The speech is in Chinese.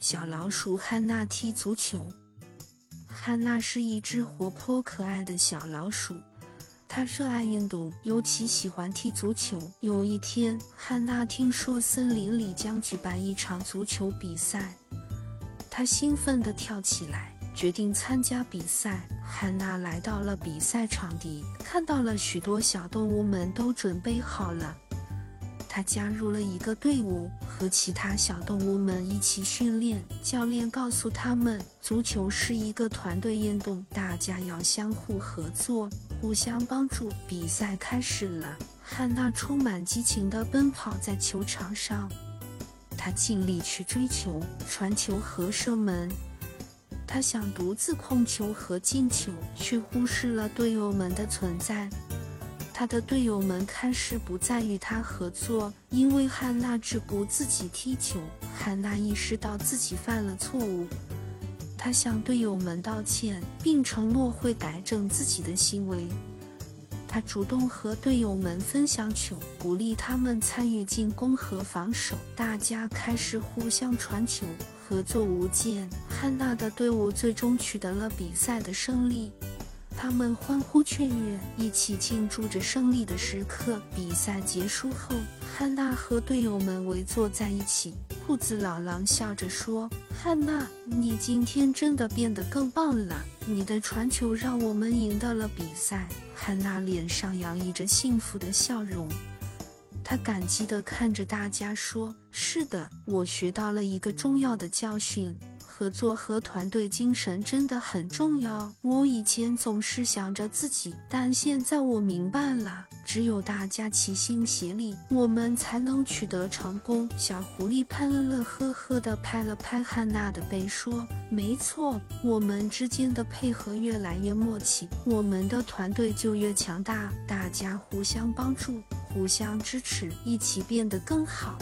小老鼠汉娜踢足球。汉娜是一只活泼可爱的小老鼠，她热爱运动，尤其喜欢踢足球。有一天，汉娜听说森林里将举办一场足球比赛，她兴奋地跳起来，决定参加比赛。汉娜来到了比赛场地，看到了许多小动物们都准备好了。他加入了一个队伍，和其他小动物们一起训练。教练告诉他们，足球是一个团队运动，大家要相互合作，互相帮助。比赛开始了，汉娜充满激情地奔跑在球场上，他尽力去追球、传球和射门。他想独自控球和进球，却忽视了队友们的存在。他的队友们开始不再与他合作，因为汉娜只顾自己踢球。汉娜意识到自己犯了错误，他向队友们道歉，并承诺会改正自己的行为。他主动和队友们分享球，鼓励他们参与进攻和防守。大家开始互相传球，合作无间。汉娜的队伍最终取得了比赛的胜利。他们欢呼雀跃，一起庆祝着胜利的时刻。比赛结束后，汉娜和队友们围坐在一起。兔子老狼笑着说：“汉娜，你今天真的变得更棒了。你的传球让我们赢得了比赛。”汉娜脸上洋溢着幸福的笑容，她感激地看着大家说：“是的，我学到了一个重要的教训。”合作和团队精神真的很重要。我以前总是想着自己，但现在我明白了，只有大家齐心协力，我们才能取得成功。小狐狸潘乐乐呵呵地拍了拍汉娜的背，说：“没错，我们之间的配合越来越默契，我们的团队就越强大。大家互相帮助，互相支持，一起变得更好。”